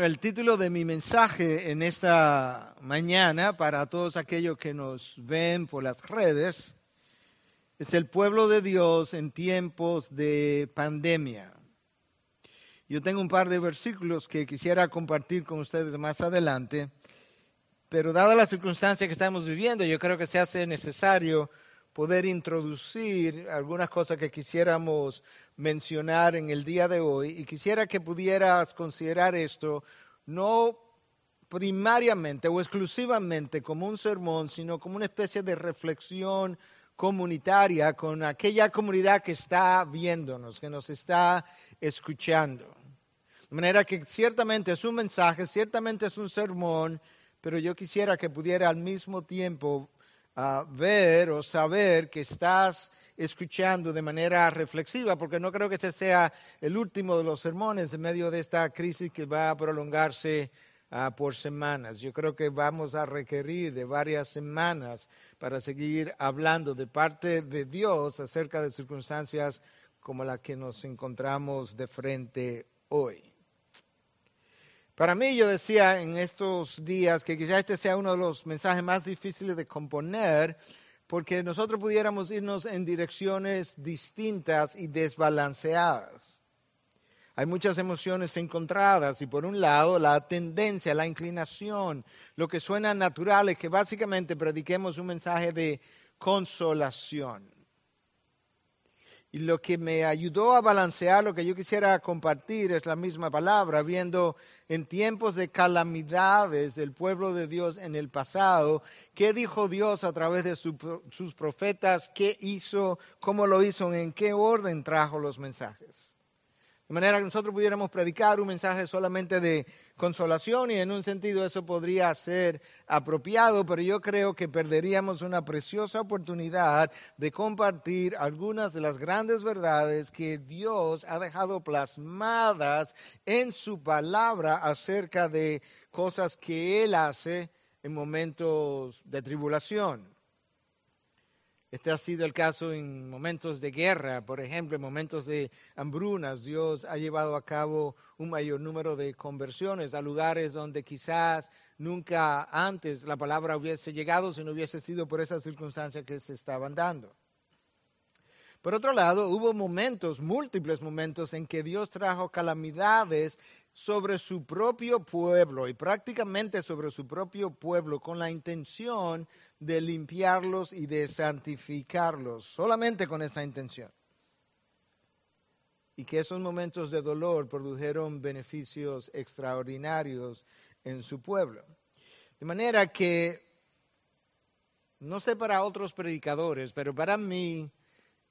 El título de mi mensaje en esta mañana para todos aquellos que nos ven por las redes es el pueblo de Dios en tiempos de pandemia. Yo tengo un par de versículos que quisiera compartir con ustedes más adelante, pero dada la circunstancia que estamos viviendo, yo creo que se hace necesario poder introducir algunas cosas que quisiéramos mencionar en el día de hoy y quisiera que pudieras considerar esto no primariamente o exclusivamente como un sermón, sino como una especie de reflexión comunitaria con aquella comunidad que está viéndonos, que nos está escuchando. De manera que ciertamente es un mensaje, ciertamente es un sermón, pero yo quisiera que pudiera al mismo tiempo uh, ver o saber que estás escuchando de manera reflexiva, porque no creo que este sea el último de los sermones en medio de esta crisis que va a prolongarse uh, por semanas. Yo creo que vamos a requerir de varias semanas para seguir hablando de parte de Dios acerca de circunstancias como la que nos encontramos de frente hoy. Para mí, yo decía en estos días que quizá este sea uno de los mensajes más difíciles de componer, porque nosotros pudiéramos irnos en direcciones distintas y desbalanceadas. Hay muchas emociones encontradas y por un lado la tendencia, la inclinación, lo que suena natural es que básicamente prediquemos un mensaje de consolación. Y lo que me ayudó a balancear lo que yo quisiera compartir es la misma palabra, viendo en tiempos de calamidades del pueblo de Dios en el pasado, qué dijo Dios a través de sus profetas, qué hizo, cómo lo hizo, en qué orden trajo los mensajes. De manera que nosotros pudiéramos predicar un mensaje solamente de consolación y en un sentido eso podría ser apropiado, pero yo creo que perderíamos una preciosa oportunidad de compartir algunas de las grandes verdades que Dios ha dejado plasmadas en su palabra acerca de cosas que Él hace en momentos de tribulación. Este ha sido el caso en momentos de guerra, por ejemplo, en momentos de hambrunas. Dios ha llevado a cabo un mayor número de conversiones a lugares donde quizás nunca antes la palabra hubiese llegado si no hubiese sido por esas circunstancias que se estaban dando. Por otro lado, hubo momentos, múltiples momentos en que Dios trajo calamidades sobre su propio pueblo y prácticamente sobre su propio pueblo con la intención de limpiarlos y de santificarlos, solamente con esa intención. Y que esos momentos de dolor produjeron beneficios extraordinarios en su pueblo. De manera que, no sé para otros predicadores, pero para mí,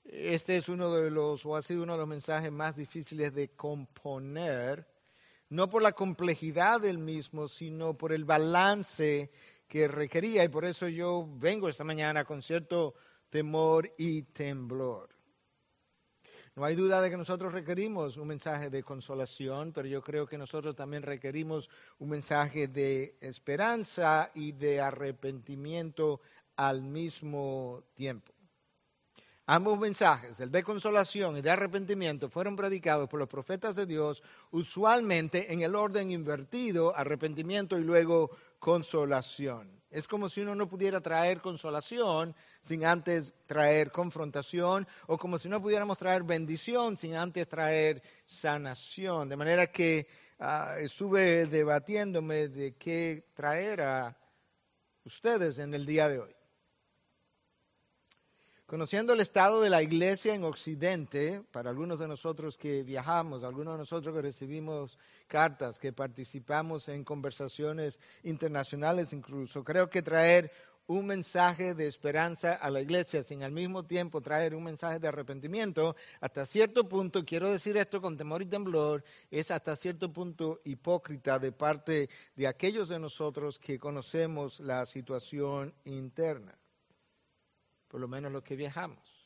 este es uno de los, o ha sido uno de los mensajes más difíciles de componer no por la complejidad del mismo, sino por el balance que requería. Y por eso yo vengo esta mañana con cierto temor y temblor. No hay duda de que nosotros requerimos un mensaje de consolación, pero yo creo que nosotros también requerimos un mensaje de esperanza y de arrepentimiento al mismo tiempo. Ambos mensajes, el de consolación y de arrepentimiento, fueron predicados por los profetas de Dios, usualmente en el orden invertido, arrepentimiento y luego consolación. Es como si uno no pudiera traer consolación sin antes traer confrontación, o como si no pudiéramos traer bendición sin antes traer sanación. De manera que ah, estuve debatiéndome de qué traer a ustedes en el día de hoy. Conociendo el estado de la iglesia en Occidente, para algunos de nosotros que viajamos, algunos de nosotros que recibimos cartas, que participamos en conversaciones internacionales incluso, creo que traer un mensaje de esperanza a la iglesia sin al mismo tiempo traer un mensaje de arrepentimiento, hasta cierto punto, quiero decir esto con temor y temblor, es hasta cierto punto hipócrita de parte de aquellos de nosotros que conocemos la situación interna por lo menos los que viajamos.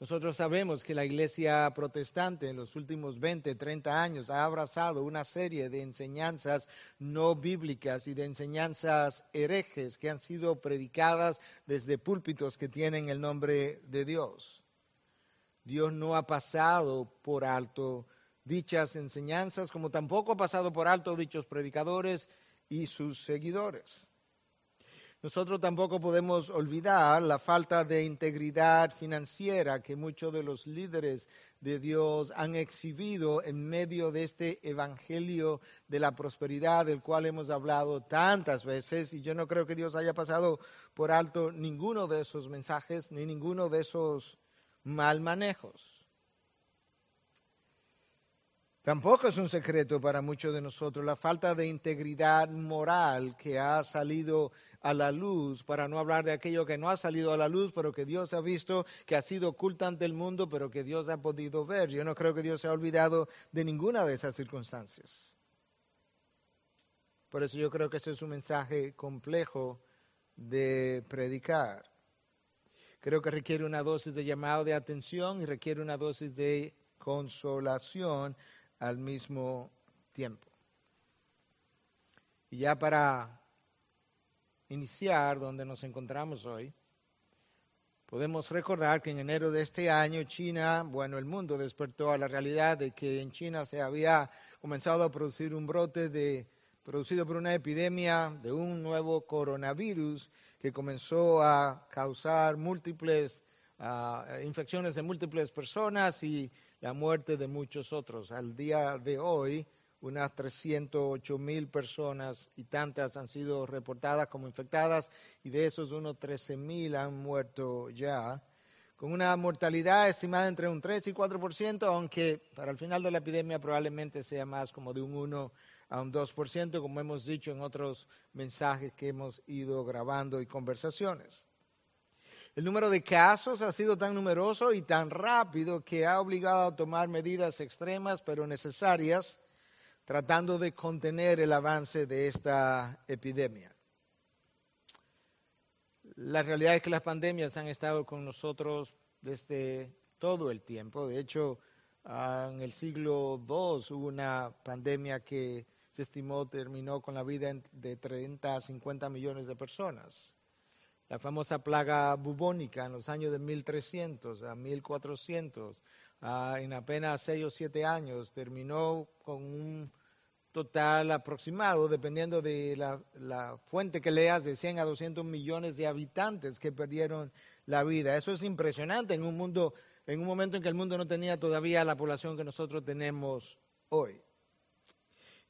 Nosotros sabemos que la iglesia protestante en los últimos 20, 30 años ha abrazado una serie de enseñanzas no bíblicas y de enseñanzas herejes que han sido predicadas desde púlpitos que tienen el nombre de Dios. Dios no ha pasado por alto dichas enseñanzas, como tampoco ha pasado por alto dichos predicadores y sus seguidores. Nosotros tampoco podemos olvidar la falta de integridad financiera que muchos de los líderes de Dios han exhibido en medio de este evangelio de la prosperidad del cual hemos hablado tantas veces y yo no creo que Dios haya pasado por alto ninguno de esos mensajes ni ninguno de esos mal manejos. Tampoco es un secreto para muchos de nosotros la falta de integridad moral que ha salido a la luz, para no hablar de aquello que no ha salido a la luz, pero que Dios ha visto, que ha sido oculta ante el mundo, pero que Dios ha podido ver. Yo no creo que Dios se ha olvidado de ninguna de esas circunstancias. Por eso yo creo que ese es un mensaje complejo de predicar. Creo que requiere una dosis de llamado de atención y requiere una dosis de consolación al mismo tiempo. Y ya para iniciar donde nos encontramos hoy, podemos recordar que en enero de este año China, bueno, el mundo despertó a la realidad de que en China se había comenzado a producir un brote de, producido por una epidemia de un nuevo coronavirus que comenzó a causar múltiples uh, infecciones de múltiples personas y la muerte de muchos otros. Al día de hoy, unas 308 mil personas y tantas han sido reportadas como infectadas y de esos unos 13 mil han muerto ya, con una mortalidad estimada entre un 3 y 4%, aunque para el final de la epidemia probablemente sea más como de un 1 a un 2%, como hemos dicho en otros mensajes que hemos ido grabando y conversaciones. El número de casos ha sido tan numeroso y tan rápido que ha obligado a tomar medidas extremas pero necesarias tratando de contener el avance de esta epidemia. La realidad es que las pandemias han estado con nosotros desde todo el tiempo. De hecho, en el siglo II hubo una pandemia que se estimó terminó con la vida de 30 a 50 millones de personas. La famosa plaga bubónica en los años de 1300 a 1400, ah, en apenas 6 o 7 años, terminó con un total aproximado, dependiendo de la, fuente que leas, de 100 a 200 millones de habitantes que perdieron la vida. Eso es impresionante en un mundo, en un momento en que el mundo no tenía todavía la población que nosotros tenemos hoy.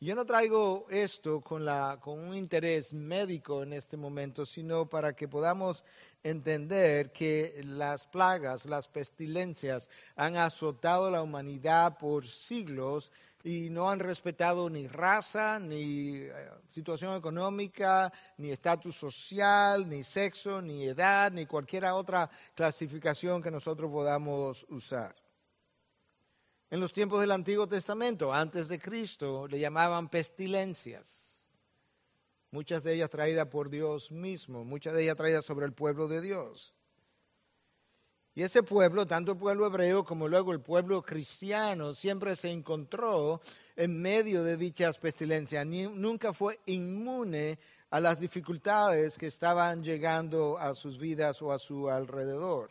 Yo no traigo esto con, la, con un interés médico en este momento, sino para que podamos entender que las plagas, las pestilencias han azotado la humanidad por siglos y no han respetado ni raza, ni eh, situación económica, ni estatus social, ni sexo, ni edad, ni cualquier otra clasificación que nosotros podamos usar. En los tiempos del Antiguo Testamento, antes de Cristo, le llamaban pestilencias. Muchas de ellas traídas por Dios mismo, muchas de ellas traídas sobre el pueblo de Dios. Y ese pueblo, tanto el pueblo hebreo como luego el pueblo cristiano, siempre se encontró en medio de dichas pestilencias. nunca fue inmune a las dificultades que estaban llegando a sus vidas o a su alrededor.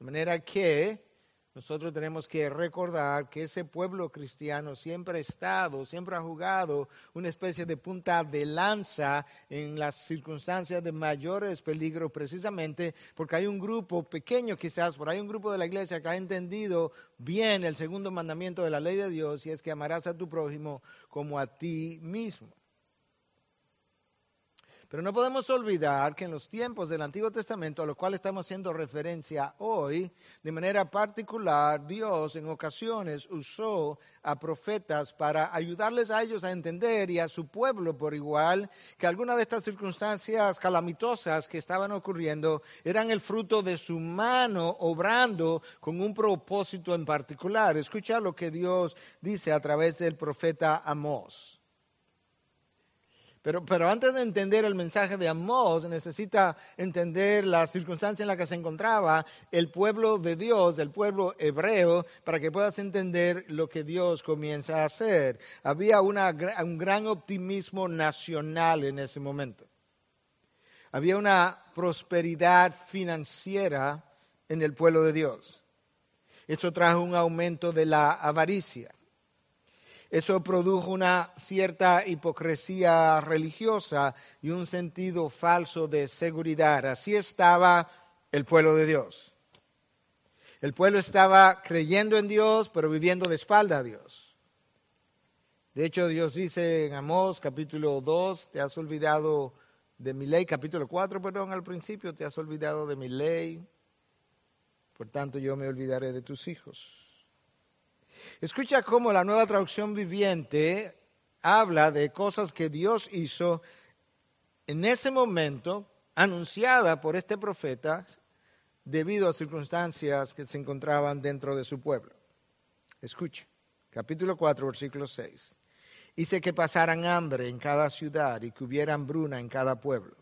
De manera que nosotros tenemos que recordar que ese pueblo cristiano siempre ha estado, siempre ha jugado una especie de punta de lanza en las circunstancias de mayores peligros, precisamente porque hay un grupo pequeño quizás, por ahí un grupo de la iglesia que ha entendido bien el segundo mandamiento de la ley de Dios y es que amarás a tu prójimo como a ti mismo. Pero no podemos olvidar que en los tiempos del Antiguo Testamento, a lo cual estamos haciendo referencia hoy, de manera particular, Dios en ocasiones usó a profetas para ayudarles a ellos a entender y a su pueblo por igual que algunas de estas circunstancias calamitosas que estaban ocurriendo eran el fruto de su mano obrando con un propósito en particular. Escucha lo que Dios dice a través del profeta Amós. Pero, pero antes de entender el mensaje de Amós, necesita entender la circunstancia en la que se encontraba el pueblo de Dios, el pueblo hebreo, para que puedas entender lo que Dios comienza a hacer. Había un gran optimismo nacional en ese momento. Había una prosperidad financiera en el pueblo de Dios. Eso trajo un aumento de la avaricia. Eso produjo una cierta hipocresía religiosa y un sentido falso de seguridad. Así estaba el pueblo de Dios. El pueblo estaba creyendo en Dios, pero viviendo de espalda a Dios. De hecho, Dios dice en Amós capítulo 2, te has olvidado de mi ley, capítulo 4, perdón, al principio, te has olvidado de mi ley, por tanto yo me olvidaré de tus hijos. Escucha cómo la nueva traducción viviente habla de cosas que Dios hizo en ese momento, anunciada por este profeta, debido a circunstancias que se encontraban dentro de su pueblo. Escucha, capítulo 4, versículo 6. Hice que pasaran hambre en cada ciudad y que hubiera hambruna en cada pueblo.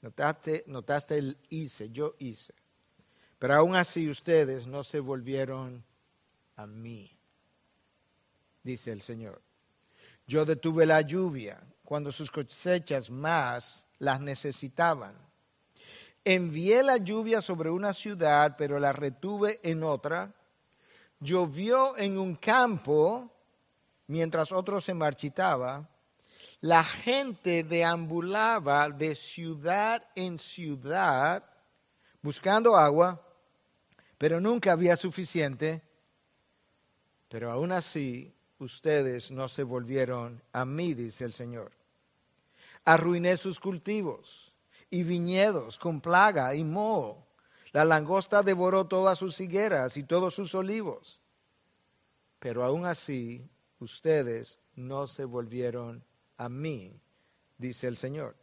Notaste, notaste el hice, yo hice. Pero aún así ustedes no se volvieron a mí, dice el Señor. Yo detuve la lluvia cuando sus cosechas más las necesitaban. Envié la lluvia sobre una ciudad, pero la retuve en otra. Llovió en un campo mientras otro se marchitaba. La gente deambulaba de ciudad en ciudad buscando agua, pero nunca había suficiente pero aún así ustedes no se volvieron a mí, dice el Señor. Arruiné sus cultivos y viñedos con plaga y moho. La langosta devoró todas sus higueras y todos sus olivos. Pero aún así ustedes no se volvieron a mí, dice el Señor.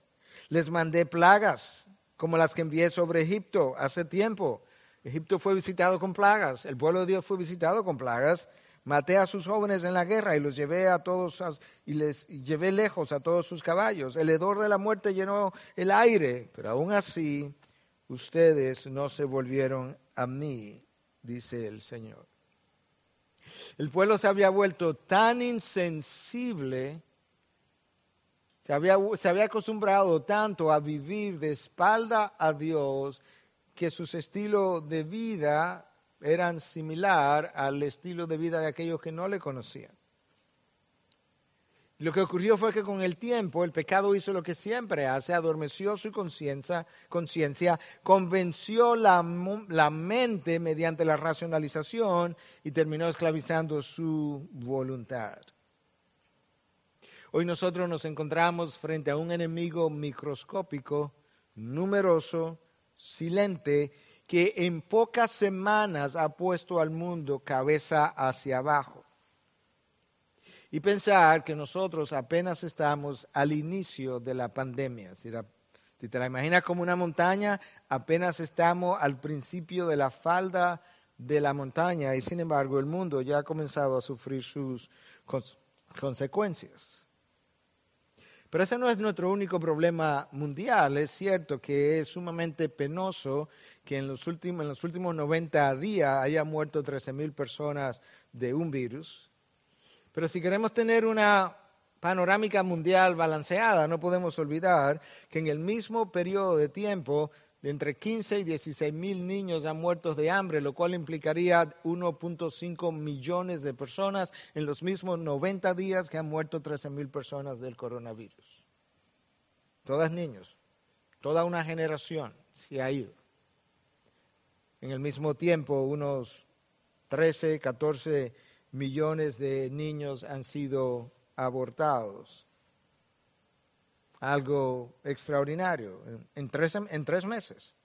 Les mandé plagas como las que envié sobre Egipto hace tiempo. Egipto fue visitado con plagas, el pueblo de Dios fue visitado con plagas Maté a sus jóvenes en la guerra y los llevé a todos y les llevé lejos a todos sus caballos. El hedor de la muerte llenó el aire, pero aún así ustedes no se volvieron a mí, dice el Señor. El pueblo se había vuelto tan insensible, se había, se había acostumbrado tanto a vivir de espalda a Dios que sus estilos de vida eran similar al estilo de vida de aquellos que no le conocían. Lo que ocurrió fue que con el tiempo el pecado hizo lo que siempre hace, adormeció su conciencia, convenció la, la mente mediante la racionalización y terminó esclavizando su voluntad. Hoy nosotros nos encontramos frente a un enemigo microscópico, numeroso, silente que en pocas semanas ha puesto al mundo cabeza hacia abajo. Y pensar que nosotros apenas estamos al inicio de la pandemia. Si, te la imaginas como una montaña, apenas estamos al principio de la falda de la montaña y sin embargo el mundo ya ha comenzado a sufrir sus consecuencias. Pero ese no es nuestro único problema mundial. Es cierto que es sumamente penoso que en los últimos, en los últimos 90 días haya muerto 13 mil personas de un virus. Pero si queremos tener una panorámica mundial balanceada, no podemos olvidar que en el mismo periodo de tiempo de entre 15 y 16 mil niños han muerto de hambre, lo cual implicaría 1.5 millones de personas en los mismos 90 días que han muerto 13 mil personas del coronavirus. Todas niños, toda una generación se ha ido. En el mismo tiempo, unos 13, 14 millones de niños han sido abortados algo extraordinario en tres, en tres meses.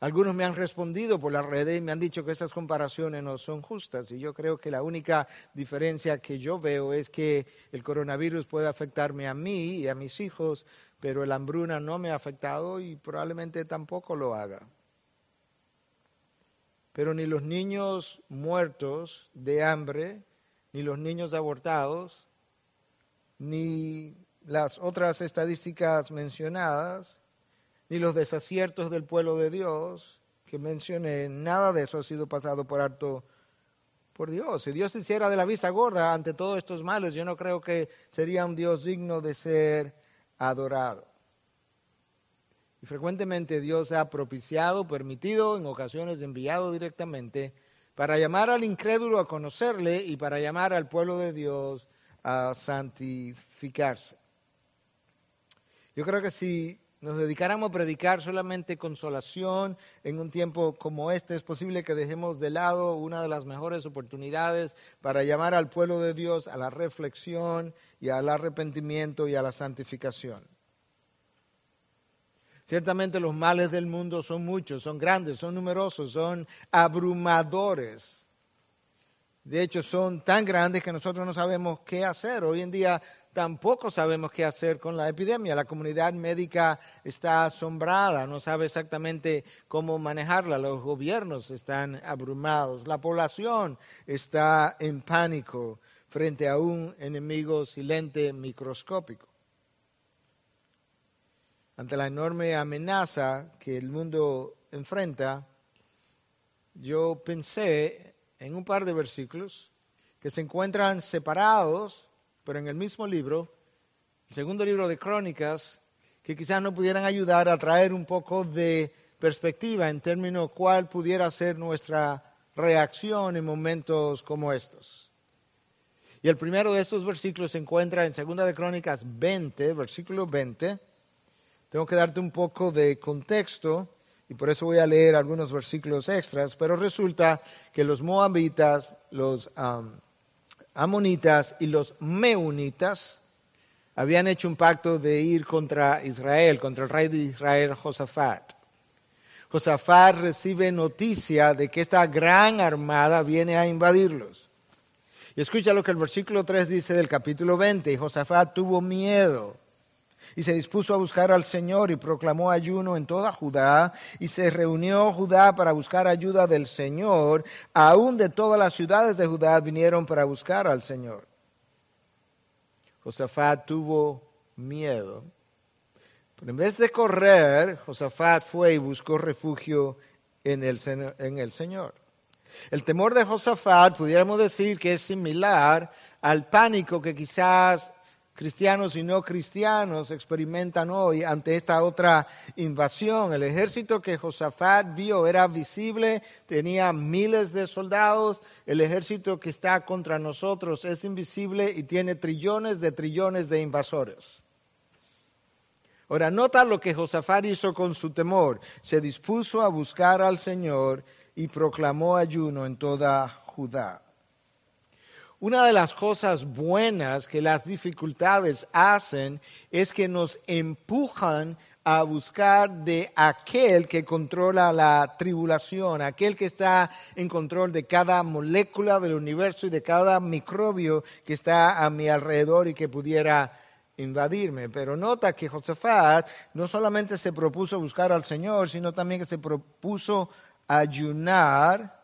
Algunos me han respondido por las redes y me han dicho que esas comparaciones no son justas y yo creo que la única diferencia que yo veo es que el coronavirus puede afectarme a mí y a mis hijos, pero el hambruna no me ha afectado y probablemente tampoco lo haga. Pero ni los niños muertos de hambre, ni los niños abortados, ni las otras estadísticas mencionadas, ni los desaciertos del pueblo de Dios que mencioné, nada de eso ha sido pasado por alto por Dios. Si Dios hiciera de la vista gorda ante todos estos males, yo no creo que sería un Dios digno de ser adorado. Y frecuentemente Dios ha propiciado, permitido, en ocasiones enviado directamente para llamar al incrédulo a conocerle y para llamar al pueblo de Dios a santificarse. Yo creo que si nos dedicáramos a predicar solamente consolación en un tiempo como este, es posible que dejemos de lado una de las mejores oportunidades para llamar al pueblo de Dios a la reflexión y al arrepentimiento y a la santificación. Ciertamente los males del mundo son muchos, son grandes, son numerosos, son abrumadores. De hecho, son tan grandes que nosotros no sabemos qué hacer. Hoy en día tampoco sabemos qué hacer con la epidemia. La comunidad médica está asombrada, no sabe exactamente cómo manejarla. Los gobiernos están abrumados. La población está en pánico frente a un enemigo silente microscópico. Ante la enorme amenaza que el mundo enfrenta, yo pensé en un par de versículos que se encuentran separados pero en el mismo libro, el segundo libro de Crónicas, que quizás nos pudieran ayudar a traer un poco de perspectiva en términos cuál pudiera ser nuestra reacción en momentos como estos. Y el primero de estos versículos se encuentra en Segunda de Crónicas 20, versículo 20. Tengo que darte un poco de contexto y por eso voy a leer algunos versículos extras, pero resulta que los moabitas, los amonitas y los meunitas habían hecho un pacto de ir contra Israel, contra el rey de Israel, Josafat. Josafat recibe noticia de que esta gran armada viene a invadirlos. Y escucha lo que el versículo 3 dice del capítulo 20. Y Josafat tuvo miedo y se dispuso a buscar al Señor y proclamó ayuno en toda Judá y se reunió Judá para buscar ayuda del Señor. Aún de todas las ciudades de Judá vinieron para buscar al Señor. Josafat tuvo miedo. Pero en vez de correr, Josafat fue y buscó refugio en el, en el Señor. El temor de Josafat, pudiéramos decir que es similar al pánico que quizás cristianos y no cristianos experimentan hoy ante esta otra invasión. El ejército que Josafat vio era visible, tenía miles de soldados. El ejército que está contra nosotros es invisible y tiene trillones de trillones de invasores. Ahora, nota lo que Josafat hizo con su temor. Se dispuso a buscar al Señor y proclamó ayuno en toda Judá. Una de las cosas buenas que las dificultades hacen es que nos empujan a buscar de aquel que controla la tribulación, aquel que está en control de cada molécula del universo y de cada microbio que está a mi alrededor y que pudiera invadirme. Pero nota que Josafat no solamente se propuso buscar al Señor, sino también que se propuso ayunar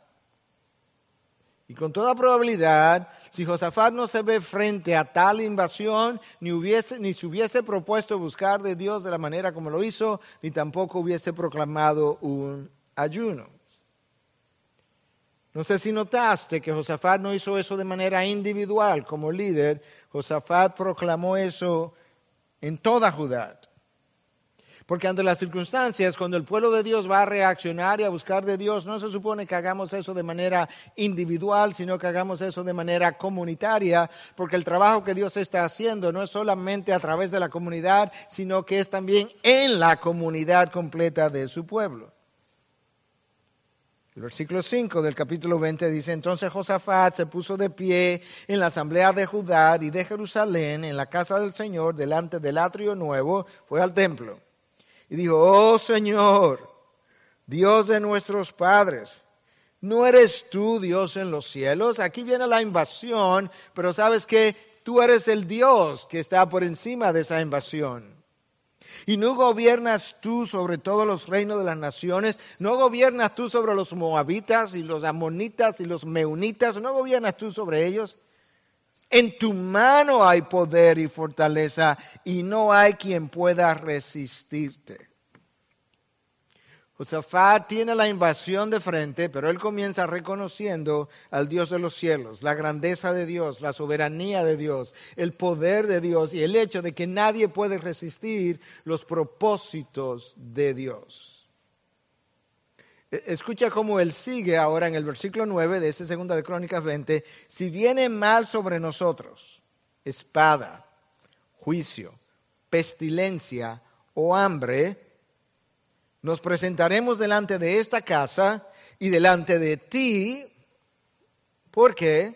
y con toda probabilidad, si Josafat no se ve frente a tal invasión, ni, hubiese, ni se hubiese propuesto buscar de Dios de la manera como lo hizo, ni tampoco hubiese proclamado un ayuno. No sé si notaste que Josafat no hizo eso de manera individual como líder, Josafat proclamó eso en toda Judá. Porque ante las circunstancias, cuando el pueblo de Dios va a reaccionar y a buscar de Dios, no se supone que hagamos eso de manera individual, sino que hagamos eso de manera comunitaria, porque el trabajo que Dios está haciendo no es solamente a través de la comunidad, sino que es también en la comunidad completa de su pueblo. El versículo 5 del capítulo 20 dice, entonces Josafat se puso de pie en la asamblea de Judá y de Jerusalén, en la casa del Señor, delante del atrio nuevo, fue al templo y dijo, oh Señor, Dios de nuestros padres, ¿no eres tú Dios en los cielos? Aquí viene la invasión, pero sabes que tú eres el Dios que está por encima de esa invasión. Y no gobiernas tú sobre todos los reinos de las naciones, no gobiernas tú sobre los moabitas y los amonitas y los meunitas, no gobiernas tú sobre ellos. En tu mano hay poder y fortaleza y no hay quien pueda resistirte. Josafat tiene la invasión de frente, pero él comienza reconociendo al Dios de los cielos, la grandeza de Dios, la soberanía de Dios, el poder de Dios y el hecho de que nadie puede resistir los propósitos de Dios. E, escucha cómo él sigue ahora en el versículo 9 de esta segunda de Crónicas 20. Si viene mal sobre nosotros, espada, juicio, pestilencia o hambre, nos presentaremos delante de esta casa y delante de ti. ¿Por qué?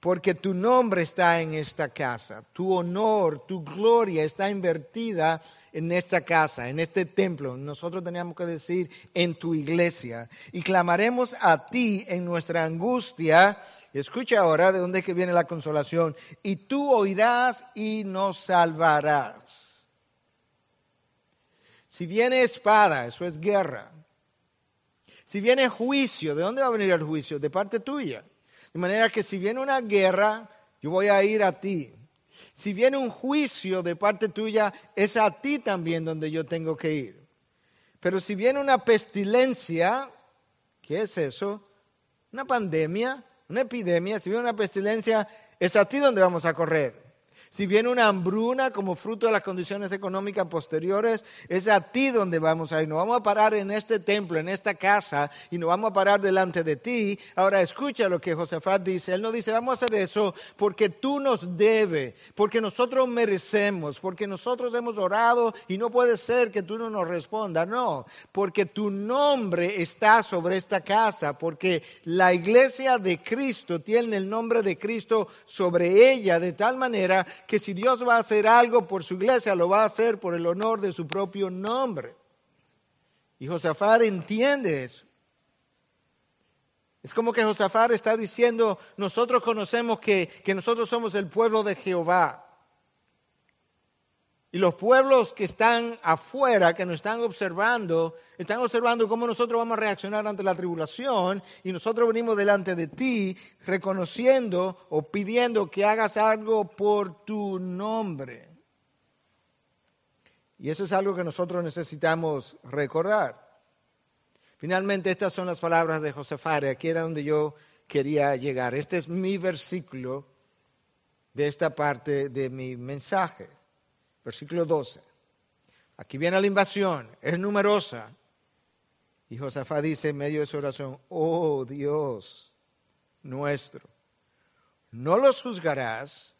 Porque tu nombre está en esta casa, tu honor, tu gloria está invertida en esta casa, en este templo. Nosotros teníamos que decir en tu iglesia. Y clamaremos a ti en nuestra angustia. Escucha ahora de dónde que viene la consolación. Y tú oirás y nos salvarás. Si viene espada, eso es guerra. Si viene juicio, ¿de dónde va a venir el juicio? De parte tuya. De manera que si viene una guerra, yo voy a ir a ti. Si viene un juicio de parte tuya, es a ti también donde yo tengo que ir. Pero si viene una pestilencia, ¿qué es eso? Una pandemia, una epidemia, si viene una pestilencia, es a ti donde vamos a correr. Si viene una hambruna como fruto de las condiciones económicas posteriores, es a ti donde vamos a ir. No vamos a parar en este templo, en esta casa, y no vamos a parar delante de ti. Ahora escucha lo que Josafat dice. Él no dice, vamos a hacer eso porque tú nos debes, porque nosotros merecemos, porque nosotros hemos orado y no puede ser que tú no nos respondas. No, porque tu nombre está sobre esta casa, porque la iglesia de Cristo tiene el nombre de Cristo sobre ella de tal manera que si Dios va a hacer algo por su iglesia, lo va a hacer por el honor de su propio nombre. Y Josafat entiende eso. Es como que Josafat está diciendo, nosotros conocemos que, que nosotros somos el pueblo de Jehová. Y los pueblos que están afuera, que nos están observando, están observando cómo nosotros vamos a reaccionar ante la tribulación y nosotros venimos delante de ti reconociendo o pidiendo que hagas algo por tu nombre. Y eso es algo que nosotros necesitamos recordar. Finalmente, estas son las palabras de Josefat, aquí era donde yo quería llegar. Este es mi versículo de esta parte de mi mensaje versículo 12. Aquí viene la invasión, es numerosa. Y Josafat dice en medio de su oración, oh Dios nuestro, no los juzgarás.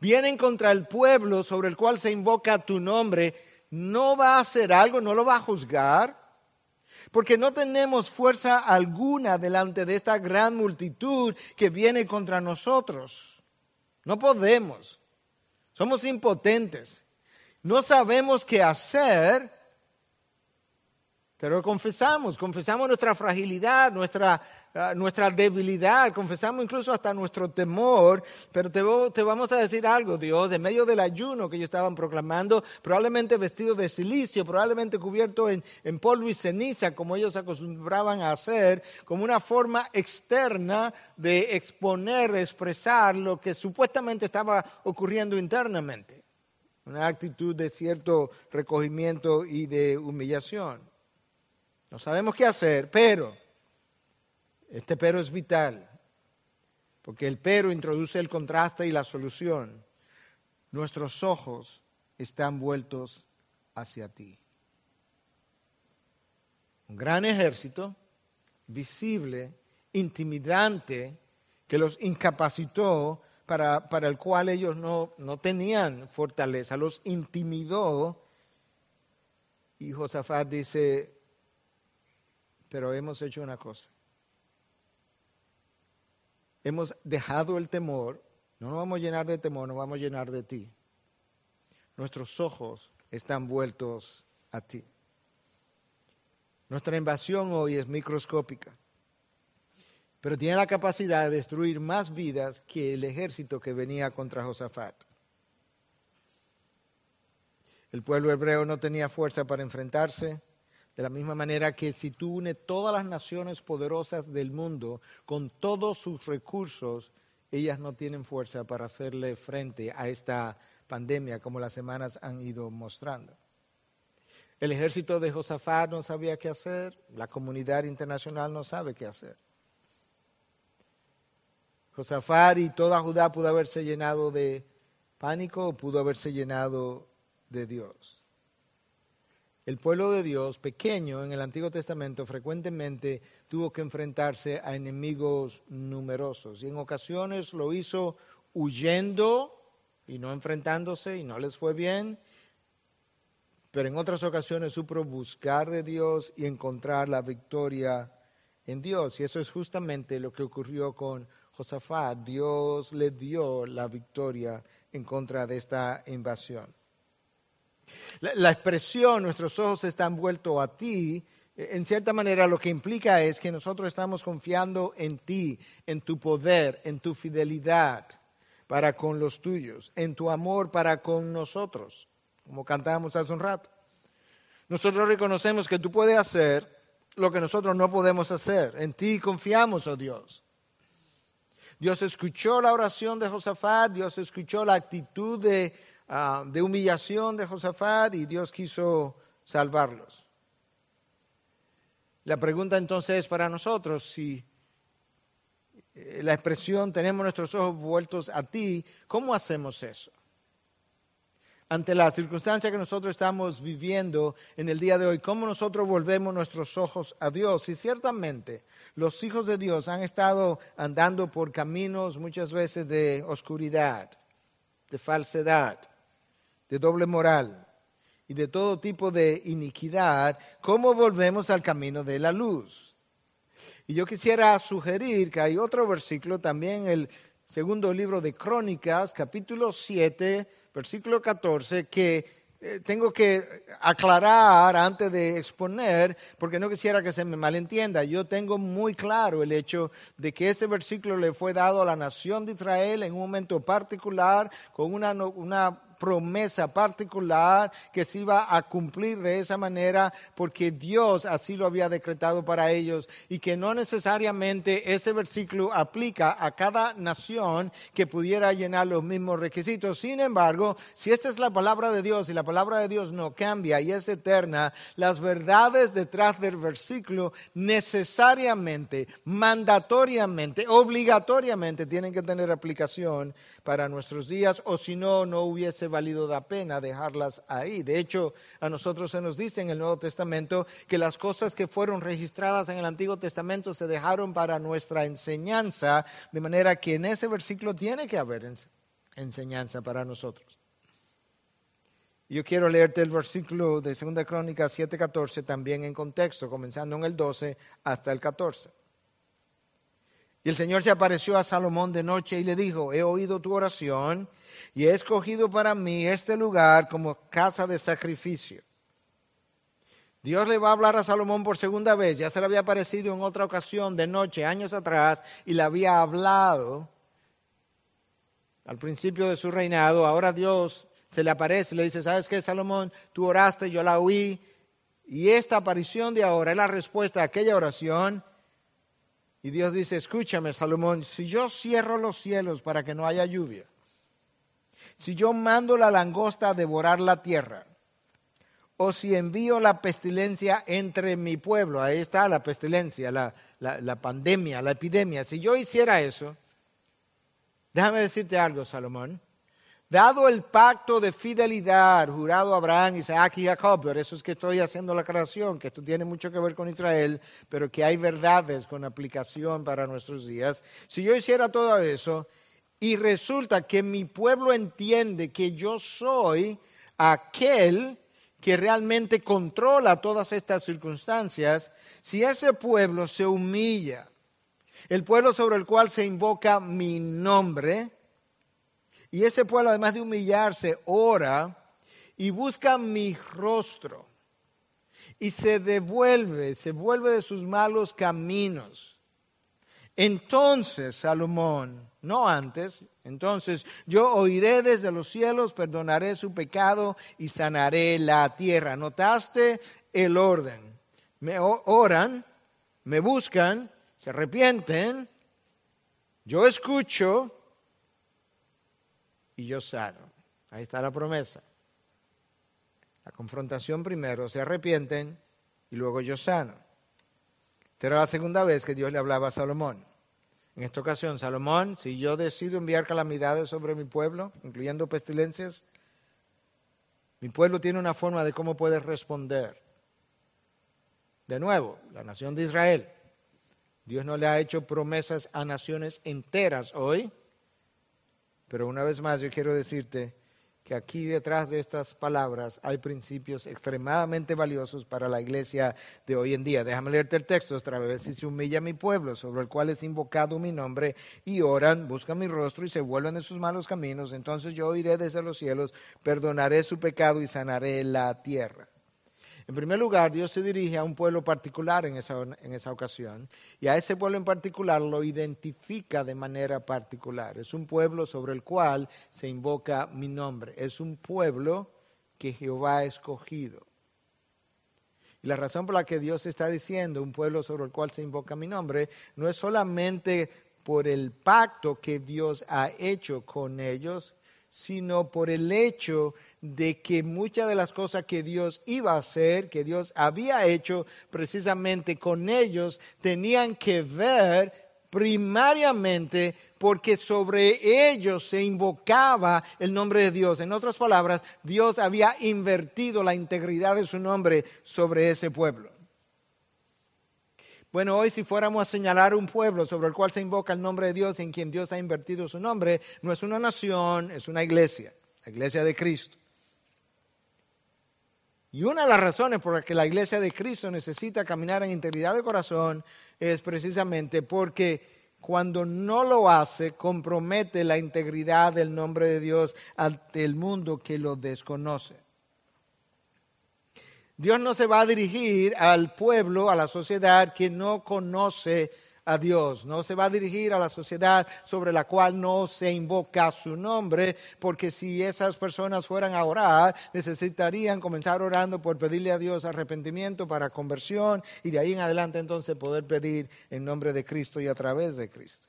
Vienen contra el pueblo sobre el cual se invoca tu nombre. ¿No va a hacer algo? ¿No lo va a juzgar? Porque no tenemos fuerza alguna delante de esta gran multitud que viene contra nosotros. No podemos. Somos impotentes. No sabemos qué hacer, pero confesamos, confesamos nuestra fragilidad, nuestra, nuestra debilidad, confesamos incluso hasta nuestro temor, pero te, te, vamos a decir algo, Dios, en medio del ayuno que ellos estaban proclamando, probablemente vestido de silicio, probablemente cubierto en, en polvo y ceniza, como ellos acostumbraban a hacer, como una forma externa de exponer, de expresar lo que supuestamente estaba ocurriendo internamente una actitud de cierto recogimiento y de humillación. No sabemos qué hacer, pero este pero es vital, porque el pero introduce el contraste y la solución. Nuestros ojos están vueltos hacia ti. Un gran ejército, visible, intimidante, que los incapacitó para, el cual ellos no, no tenían fortaleza, los intimidó. Y Josafat dice, pero hemos hecho una cosa. Hemos dejado el temor, no nos vamos a llenar de temor, nos vamos a llenar de ti. Nuestros ojos están vueltos a ti. Nuestra invasión hoy es microscópica pero tiene la capacidad de destruir más vidas que el ejército que venía contra Josafat. El pueblo hebreo no tenía fuerza para enfrentarse, de la misma manera que si tú unes todas las naciones poderosas del mundo con todos sus recursos, ellas no tienen fuerza para hacerle frente a esta pandemia como las semanas han ido mostrando. El ejército de Josafat no sabía qué hacer, la comunidad internacional no sabe qué hacer. Josafat y toda Judá pudo haberse llenado de pánico o pudo haberse llenado de Dios. El pueblo de Dios, pequeño en el Antiguo Testamento, frecuentemente tuvo que enfrentarse a enemigos numerosos. Y en ocasiones lo hizo huyendo y no enfrentándose y no les fue bien. Pero en otras ocasiones supo buscar de Dios y encontrar la victoria en Dios. Y eso es justamente lo que ocurrió con Josafat. Dios le dio la victoria en contra de esta invasión. La, expresión, nuestros ojos están vueltos a ti, en cierta manera lo que implica es que nosotros estamos confiando en ti, en tu poder, en tu fidelidad para con los tuyos, en tu amor para con nosotros, como cantábamos hace un rato. Nosotros reconocemos que tú puedes hacer lo que nosotros no podemos hacer. En ti confiamos, oh Dios. Dios escuchó la oración de Josafat, Dios escuchó la actitud de Ah, de humillación de Josafat y Dios quiso salvarlos. La pregunta entonces es para nosotros si eh, la expresión tenemos nuestros ojos vueltos a ti, ¿cómo hacemos eso? Ante la circunstancia que nosotros estamos viviendo en el día de hoy, ¿cómo nosotros volvemos nuestros ojos a Dios? Y ciertamente los hijos de Dios han estado andando por caminos muchas veces de oscuridad, de falsedad, de doble moral y de todo tipo de iniquidad, ¿cómo volvemos al camino de la luz? Y yo quisiera sugerir que hay otro versículo también, el segundo libro de Crónicas, capítulo 7, versículo 14, que eh, tengo que aclarar antes de exponer, porque no quisiera que se me malentienda. Yo tengo muy claro el hecho de que ese versículo le fue dado a la nación de Israel en un momento particular, con una, una promesa particular que se iba a cumplir de esa manera porque Dios así lo había decretado para ellos y que no necesariamente ese versículo aplica a cada nación que pudiera llenar los mismos requisitos. Sin embargo, si esta es la palabra de Dios y la palabra de Dios no cambia y es eterna, las verdades detrás del versículo necesariamente, mandatoriamente, obligatoriamente tienen que tener aplicación para nuestros días o si no, no hubiese valido la pena dejarlas ahí. De hecho, a nosotros se nos dice en el Nuevo Testamento que las cosas que fueron registradas en el Antiguo Testamento se dejaron para nuestra enseñanza, de manera que en ese versículo tiene que haber enseñanza para nosotros. Yo quiero leerte el versículo de 2 Crónicas 7:14 también en contexto, comenzando en el 12 hasta el 14. Y el Señor se apareció a Salomón de noche y le dijo, he oído tu oración y he escogido para mí este lugar como casa de sacrificio. Dios le va a hablar a Salomón por segunda vez, ya se le había aparecido en otra ocasión de noche, años atrás, y le había hablado al principio de su reinado. Ahora Dios se le aparece y le dice, ¿sabes qué, Salomón? Tú oraste, yo la oí. Y esta aparición de ahora es la respuesta a aquella oración y Dios dice, escúchame, Salomón, si yo cierro los cielos para que no haya lluvia, si yo mando la langosta a devorar la tierra, o si envío la pestilencia entre mi pueblo, ahí está la pestilencia, la, la pandemia, la epidemia, si yo hiciera eso, déjame decirte algo, Salomón, Dado el pacto de fidelidad jurado a Abraham, Isaac y Jacob, por eso es que estoy haciendo la aclaración, que esto tiene mucho que ver con Israel, pero que hay verdades con aplicación para nuestros días. Si yo hiciera todo eso y resulta que mi pueblo entiende que yo soy aquel que realmente controla todas estas circunstancias, si ese pueblo se humilla, el pueblo sobre el cual se invoca mi nombre, y ese pueblo, además de humillarse, ora y busca mi rostro. Y se devuelve, se vuelve de sus malos caminos. Entonces, Salomón, no antes, entonces yo oiré desde los cielos, perdonaré su pecado y sanaré la tierra. ¿Notaste el orden? Me oran, me buscan, se arrepienten, yo escucho, y yo sano. Ahí está la promesa. La confrontación primero, se arrepienten y luego yo sano. Esta era la segunda vez que Dios le hablaba a Salomón. En esta ocasión, Salomón, si yo decido enviar calamidades sobre mi pueblo, incluyendo pestilencias, Mi pueblo tiene una forma de cómo puede responder. De nuevo, la nación de Israel. Dios no le ha hecho promesas a naciones enteras hoy, pero una vez más yo quiero decirte que aquí detrás de estas palabras hay principios extremadamente valiosos para la iglesia de hoy en día. Déjame leerte el texto otra vez. Si se humilla mi pueblo, sobre el cual es invocado mi nombre, y oran, buscan mi rostro y se vuelven de sus malos caminos, entonces yo iré desde los cielos, perdonaré su pecado y sanaré la tierra. En primer lugar, Dios se dirige a un pueblo particular en esa, en esa ocasión y a ese pueblo en particular lo identifica de manera particular. Es un pueblo sobre el cual se invoca mi nombre. Es un pueblo que Jehová ha escogido. Y la razón por la que Dios está diciendo un pueblo sobre el cual se invoca mi nombre no es solamente por el pacto que Dios ha hecho con ellos, sino por el hecho de que muchas de las cosas que Dios iba a hacer, que Dios había hecho precisamente con ellos, tenían que ver primariamente porque sobre ellos se invocaba el nombre de Dios. En otras palabras, Dios había invertido la integridad de su nombre sobre ese pueblo. Bueno, hoy si fuéramos a señalar un pueblo sobre el cual se invoca el nombre de Dios, en quien Dios ha invertido su nombre, no es una nación, es una iglesia, la iglesia de Cristo. Y una de las razones por las que la iglesia de Cristo necesita caminar en integridad de corazón es precisamente porque cuando no lo hace, compromete la integridad del nombre de Dios ante el mundo que lo desconoce. Dios no se va a dirigir al pueblo, a la sociedad que no conoce a Dios, no se va a dirigir a la sociedad sobre la cual no se invoca su nombre, porque si esas personas fueran a orar, necesitarían comenzar orando por pedirle a Dios arrepentimiento para conversión y de ahí en adelante entonces poder pedir en nombre de Cristo y a través de Cristo.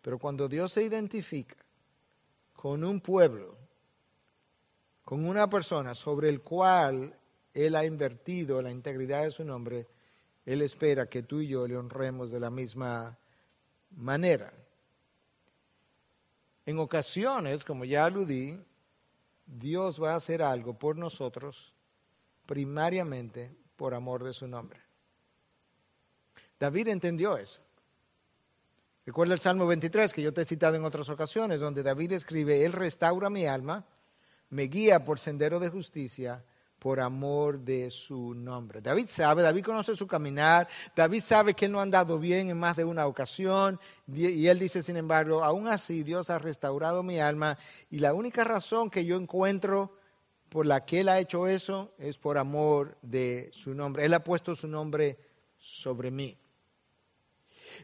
Pero cuando Dios se identifica con un pueblo, con una persona sobre el cual Él ha invertido la integridad de su nombre, él espera que tú y yo le honremos de la misma manera. En ocasiones, como ya aludí, Dios va a hacer algo por nosotros primariamente por amor de su nombre. David entendió eso. Recuerda el Salmo 23 que yo te he citado en otras ocasiones, donde David escribe, Él restaura mi alma, me guía por sendero de justicia por amor de su nombre. David sabe, David conoce su caminar, David sabe que no ha andado bien en más de una ocasión y él dice, sin embargo, aún así Dios ha restaurado mi alma y la única razón que yo encuentro por la que él ha hecho eso es por amor de su nombre. Él ha puesto su nombre sobre mí.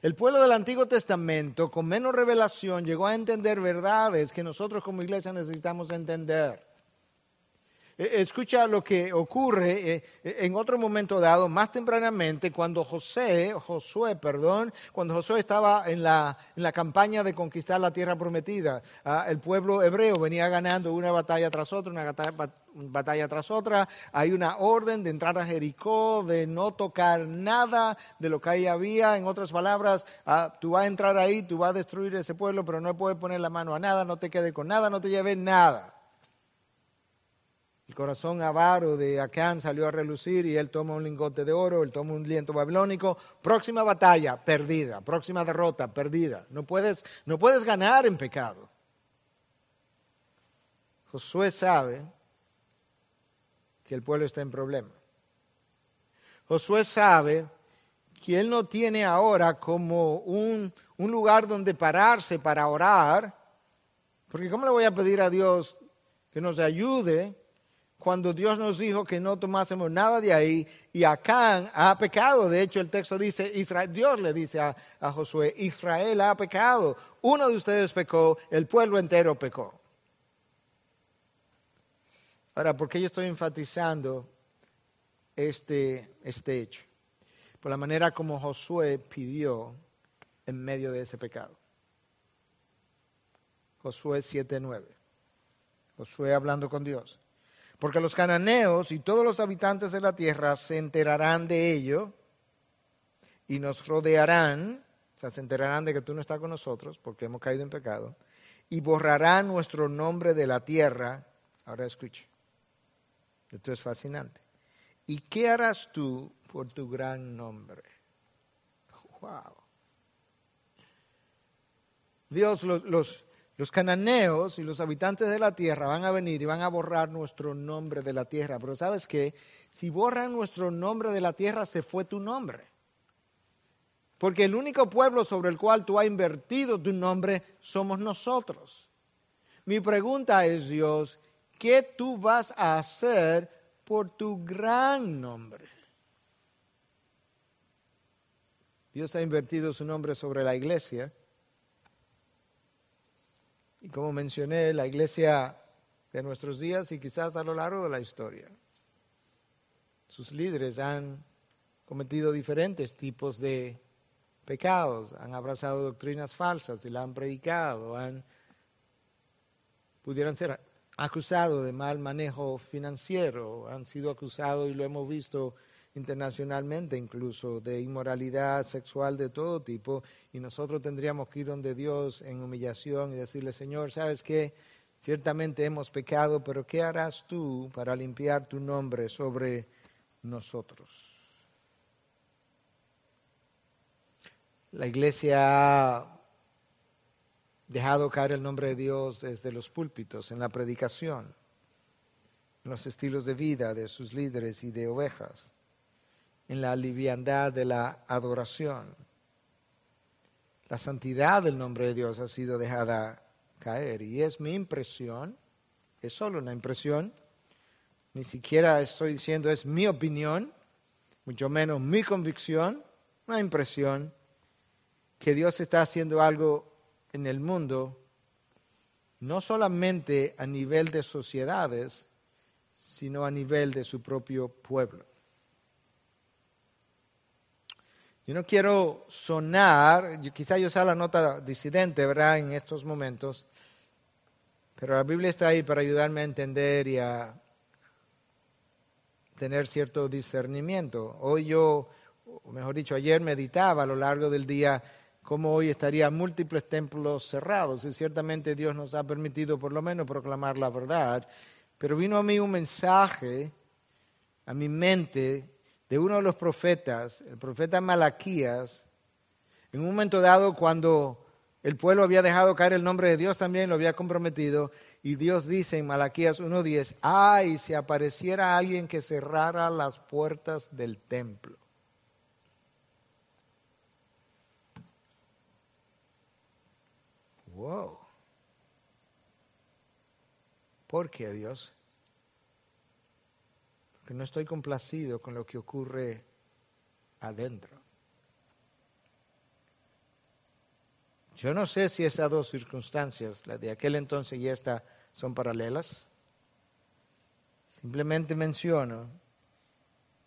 El pueblo del Antiguo Testamento, con menos revelación, llegó a entender verdades que nosotros como iglesia necesitamos entender. Eh, escucha lo que ocurre eh, eh, en otro momento dado, más tempranamente, cuando José, Josué, perdón, cuando Josué estaba en la, en la campaña de conquistar la tierra prometida. Ah, el pueblo hebreo venía ganando una batalla tras otra, una batalla, tras otra. Hay una orden de entrar a Jericó, de no tocar nada de lo que ahí había. En otras palabras, ah, tú vas a entrar ahí, tú vas a destruir ese pueblo, pero no puedes poner la mano a nada, no te quedes con nada, no te lleves nada. Corazón avaro de Acán salió a relucir y él toma un lingote de oro, él toma un liento babilónico. Próxima batalla, perdida. Próxima derrota, perdida. No puedes, no puedes ganar en pecado. Josué sabe que el pueblo está en problema. Josué sabe que él no tiene ahora como un, un lugar donde pararse para orar, porque ¿cómo le voy a pedir a Dios que nos ayude cuando Dios nos dijo que no tomásemos nada de ahí y Acán ha pecado. De hecho, el texto dice, Dios le dice a, a Josué, Israel ha pecado. Uno de ustedes pecó, el pueblo entero pecó. Ahora, ¿por qué yo estoy enfatizando este, este hecho? Por la manera como Josué pidió en medio de ese pecado. Josué 7:9. Josué hablando con Dios porque los cananeos y todos los habitantes de la tierra se enterarán de ello y nos rodearán, o sea, se enterarán de que tú no estás con nosotros porque hemos caído en pecado, y borrarán nuestro nombre de la tierra. Ahora escuche. Esto es fascinante. ¿Y qué harás tú por tu gran nombre? Wow. Dios, los, los cananeos y los habitantes de la tierra van a venir y van a borrar nuestro nombre de la tierra. Pero sabes qué? Si borran nuestro nombre de la tierra, se fue tu nombre. Porque el único pueblo sobre el cual tú has invertido tu nombre somos nosotros. Mi pregunta es, Dios, ¿qué tú vas a hacer por tu gran nombre? Dios ha invertido su nombre sobre la iglesia. Y como mencioné, la iglesia de nuestros días y quizás a lo largo de la historia. Sus líderes han cometido diferentes tipos de pecados, han abrazado doctrinas falsas y la han predicado, han, pudieran ser acusados de mal manejo financiero, han sido acusados, y lo hemos visto internacionalmente incluso, de inmoralidad sexual de todo tipo, y nosotros tendríamos que ir donde Dios en humillación y decirle, Señor, ¿sabes qué? Ciertamente hemos pecado, pero ¿qué harás tú para limpiar tu nombre sobre nosotros? La iglesia ha dejado caer el nombre de Dios desde los púlpitos, en la predicación, en los estilos de vida de sus líderes y de ovejas, en la liviandad de la adoración. La santidad del nombre de Dios ha sido dejada caer y es mi impresión, es solo una impresión, ni siquiera estoy diciendo es mi opinión, mucho menos mi convicción, una impresión que Dios está haciendo algo en el mundo, no solamente a nivel de sociedades, sino a nivel de su propio pueblo. Yo no quiero sonar, quizá yo sea la nota disidente, ¿verdad?, en estos momentos, pero la Biblia está ahí para ayudarme a entender y a tener cierto discernimiento. Hoy yo, mejor dicho, ayer meditaba a lo largo del día como hoy estarían múltiples templos cerrados. Y ciertamente Dios nos ha permitido por lo menos proclamar la verdad. Pero vino a mí un mensaje, a mi mente, de uno de los profetas, el profeta Malaquías, en un momento dado cuando el pueblo había dejado caer el nombre de Dios también, lo había comprometido, y Dios dice en Malaquías 1.10, ay, si apareciera alguien que cerrara las puertas del templo Wow. ¿Por qué Dios? Porque no estoy complacido con lo que ocurre adentro. Yo no sé si esas dos circunstancias, la de aquel entonces y esta, son paralelas. Simplemente menciono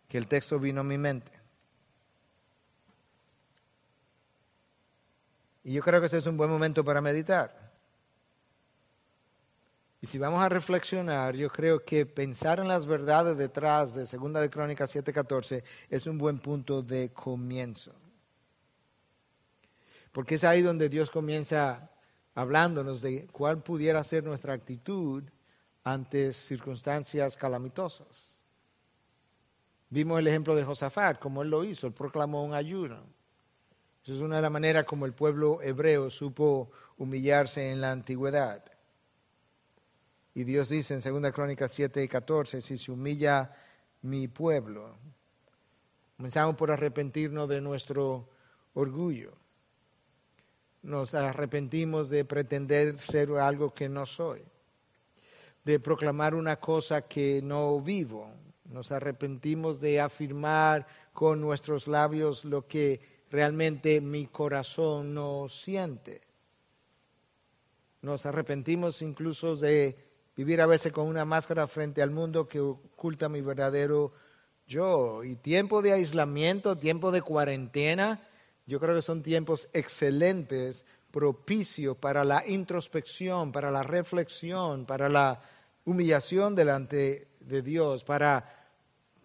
que el texto vino a mi mente. Y yo creo que ese es un buen momento para meditar. Y si vamos a reflexionar, yo creo que pensar en las verdades detrás de Segunda de Crónicas 7:14 es un buen punto de comienzo. Porque es ahí donde Dios comienza hablándonos de cuál pudiera ser nuestra actitud ante circunstancias calamitosas. Vimos el ejemplo de Josafat, como él lo hizo, él proclamó un ayuno. Esa es una de las maneras como el pueblo hebreo supo humillarse en la antigüedad. Y Dios dice en 2 Crónicas 7 y 14, si se humilla mi pueblo. Comenzamos por arrepentirnos de nuestro orgullo. Nos arrepentimos de pretender ser algo que no soy, de proclamar una cosa que no vivo. Nos arrepentimos de afirmar con nuestros labios lo que realmente mi corazón no siente. Nos arrepentimos incluso de vivir a veces con una máscara frente al mundo que oculta mi verdadero yo. Y tiempo de aislamiento, tiempo de cuarentena, yo creo que son tiempos excelentes, propicios para la introspección, para la reflexión, para la humillación delante de Dios, para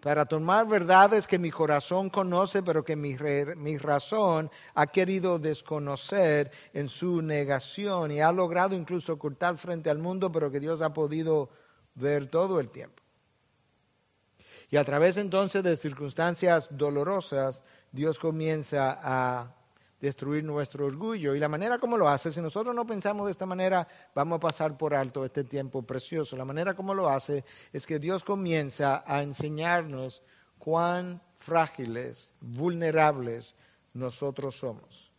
para tomar verdades que mi corazón conoce, pero que mi, mi, razón ha querido desconocer en su negación y ha logrado incluso ocultar frente al mundo, pero que Dios ha podido ver todo el tiempo. Y a través entonces de circunstancias dolorosas, Dios comienza a destruir nuestro orgullo. Y la manera como lo hace, si nosotros no pensamos de esta manera, vamos a pasar por alto este tiempo precioso. La manera como lo hace es que Dios comienza a enseñarnos cuán frágiles, vulnerables nosotros somos.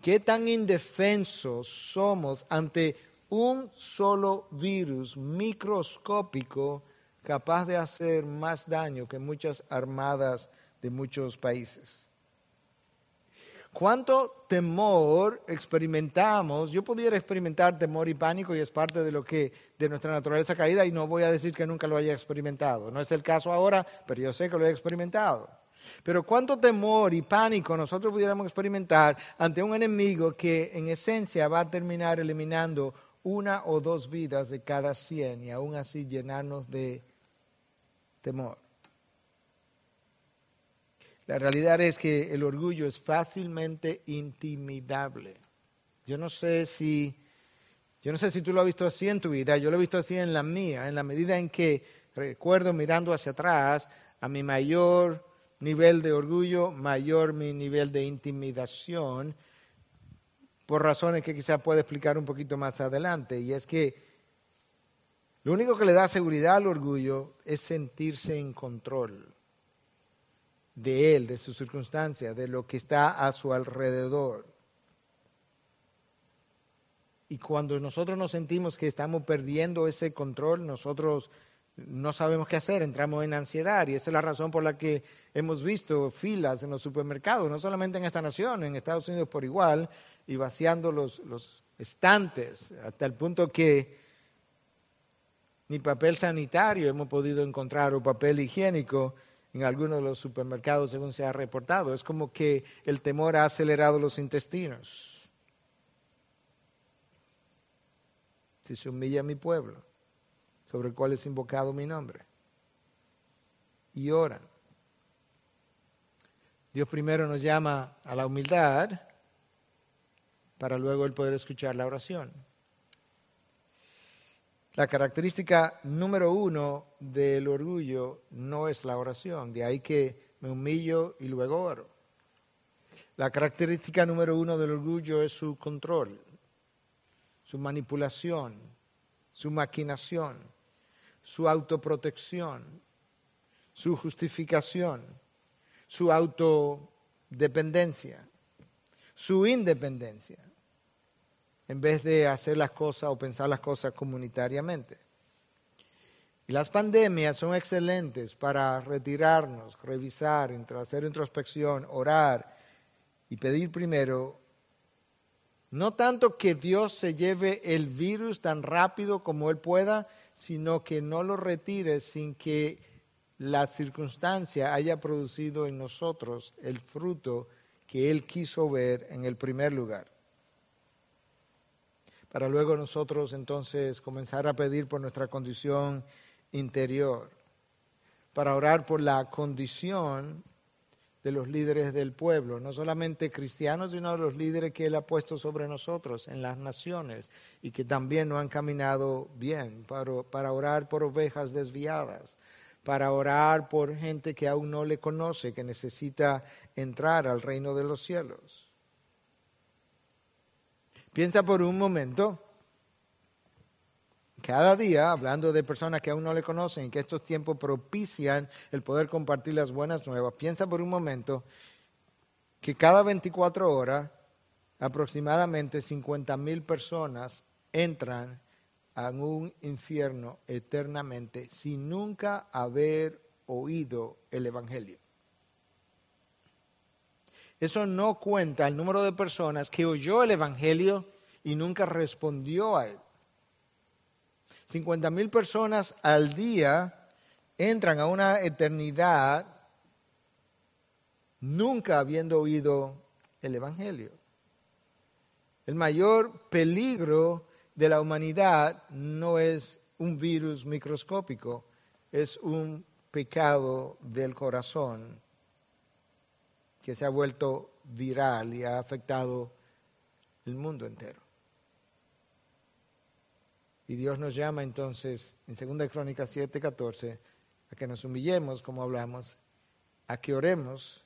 Qué tan indefensos somos ante un solo virus microscópico capaz de hacer más daño que muchas armadas de muchos países. ¿Cuánto temor experimentamos? Yo pudiera experimentar temor y pánico y es parte de lo que de nuestra naturaleza caída y no voy a decir que nunca lo haya experimentado. No es el caso ahora, pero yo sé que lo he experimentado. Pero cuánto temor y pánico nosotros pudiéramos experimentar ante un enemigo que en esencia va a terminar eliminando una o dos vidas de cada cien y aún así llenarnos de temor. La realidad es que el orgullo es fácilmente intimidable. Yo no sé si yo no sé si tú lo has visto así en tu vida, yo lo he visto así en la mía, en la medida en que recuerdo mirando hacia atrás a mi mayor nivel de orgullo, mayor mi nivel de intimidación, por razones que quizá pueda explicar un poquito más adelante, y es que lo único que le da seguridad al orgullo es sentirse en control de él, de su circunstancia, de lo que está a su alrededor. Y cuando nosotros nos sentimos que estamos perdiendo ese control, nosotros no sabemos qué hacer, entramos en ansiedad. Y esa es la razón por la que hemos visto filas en los supermercados, no solamente en esta nación, en Estados Unidos por igual, y vaciando los, los estantes, hasta el punto que ni papel sanitario hemos podido encontrar o papel higiénico en algunos de los supermercados, según se ha reportado. Es como que el temor ha acelerado los intestinos. Si se humilla mi pueblo, sobre el cual es invocado mi nombre, y oran. Dios primero nos llama a la humildad para luego el poder escuchar la oración. La característica número uno del orgullo no es la oración, de ahí que me humillo y luego oro. La característica número uno del orgullo es su control, su manipulación, su maquinación, su autoprotección, su justificación, su autodependencia, su independencia en vez de hacer las cosas o pensar las cosas comunitariamente. Y las pandemias son excelentes para retirarnos, revisar, hacer introspección, orar y pedir primero, no tanto que Dios se lleve el virus tan rápido como Él pueda, sino que no lo retire sin que la circunstancia haya producido en nosotros el fruto que Él quiso ver en el primer lugar. Para luego nosotros entonces comenzar a pedir por nuestra condición interior, para orar por la condición de los líderes del pueblo, no solamente cristianos, sino los líderes que Él ha puesto sobre nosotros en las naciones y que también no han caminado bien, para, para orar por ovejas desviadas, para orar por gente que aún no le conoce, que necesita entrar al reino de los cielos. Piensa por un momento, cada día, hablando de personas que aún no le conocen que estos tiempos propician el poder compartir las buenas nuevas, piensa por un momento que cada 24 horas aproximadamente 50 mil personas entran a un infierno eternamente sin nunca haber oído el Evangelio. Eso no cuenta el número de personas que oyó el Evangelio y nunca respondió a él. 50 mil personas al día entran a una eternidad nunca habiendo oído el Evangelio. El mayor peligro de la humanidad no es un virus microscópico, es un pecado del corazón que se ha vuelto viral y ha afectado el mundo entero. Y Dios nos llama entonces en 2 Crónicas 7, 14 a que nos humillemos, como hablamos, a que oremos.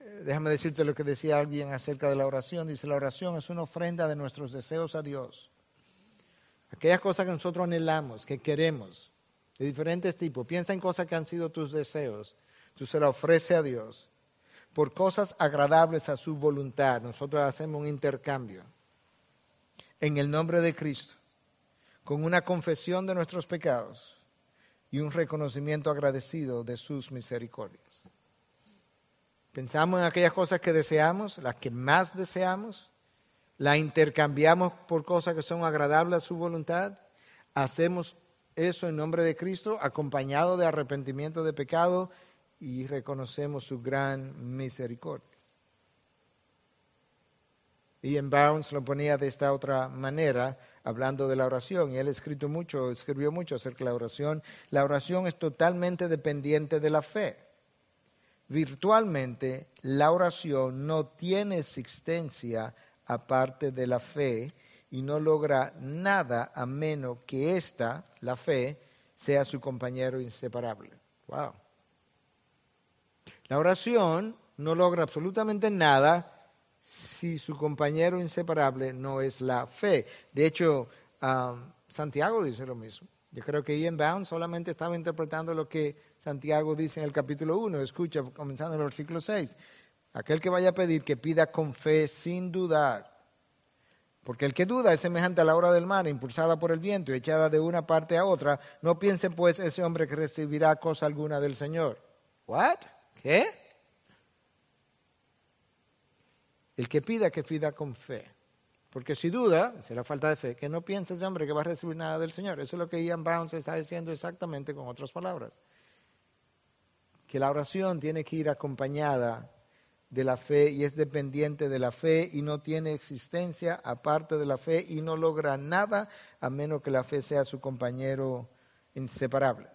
Eh, déjame decirte lo que decía alguien acerca de la oración. Dice, la oración es una ofrenda de nuestros deseos a Dios. Aquellas cosas que nosotros anhelamos, que queremos, de diferentes tipos. Piensa en cosas que han sido tus deseos. Tú se la ofreces a Dios por cosas agradables a su voluntad. Nosotros hacemos un intercambio en el nombre de Cristo, con una confesión de nuestros pecados y un reconocimiento agradecido de sus misericordias. Pensamos en aquellas cosas que deseamos, las que más deseamos, la intercambiamos por cosas que son agradables a su voluntad, hacemos eso en nombre de Cristo, acompañado de arrepentimiento de pecado y reconocemos su gran misericordia. En Bounds lo ponía de esta otra manera, hablando de la oración. Y él escrito mucho, escribió mucho acerca de la oración. La oración es totalmente dependiente de la fe. Virtualmente, la oración no tiene existencia aparte de la fe y no logra nada a menos que ésta, la fe, sea su compañero inseparable. Wow. La oración no logra absolutamente nada si su compañero inseparable no es la fe. De hecho, Santiago dice lo mismo. Yo creo que Ian Bound solamente estaba interpretando lo que Santiago dice en el capítulo 1. Escucha, comenzando en el versículo 6. Aquel que vaya a pedir, que pida con fe sin dudar. Porque el que duda es semejante a la hora del mar, impulsada por el viento y echada de una parte a otra. No piense pues ese hombre que recibirá cosa alguna del Señor. ¿What? ¿Qué? El que pida, que pida con fe. Porque si duda, será falta de fe, que no piense ese hombre que va a recibir nada del Señor. Eso es lo que Ian Bounds está diciendo exactamente con otras palabras. Que la oración tiene que ir acompañada de la fe y es dependiente de la fe y no tiene existencia aparte de la fe y no logra nada a menos que la fe sea su compañero inseparable.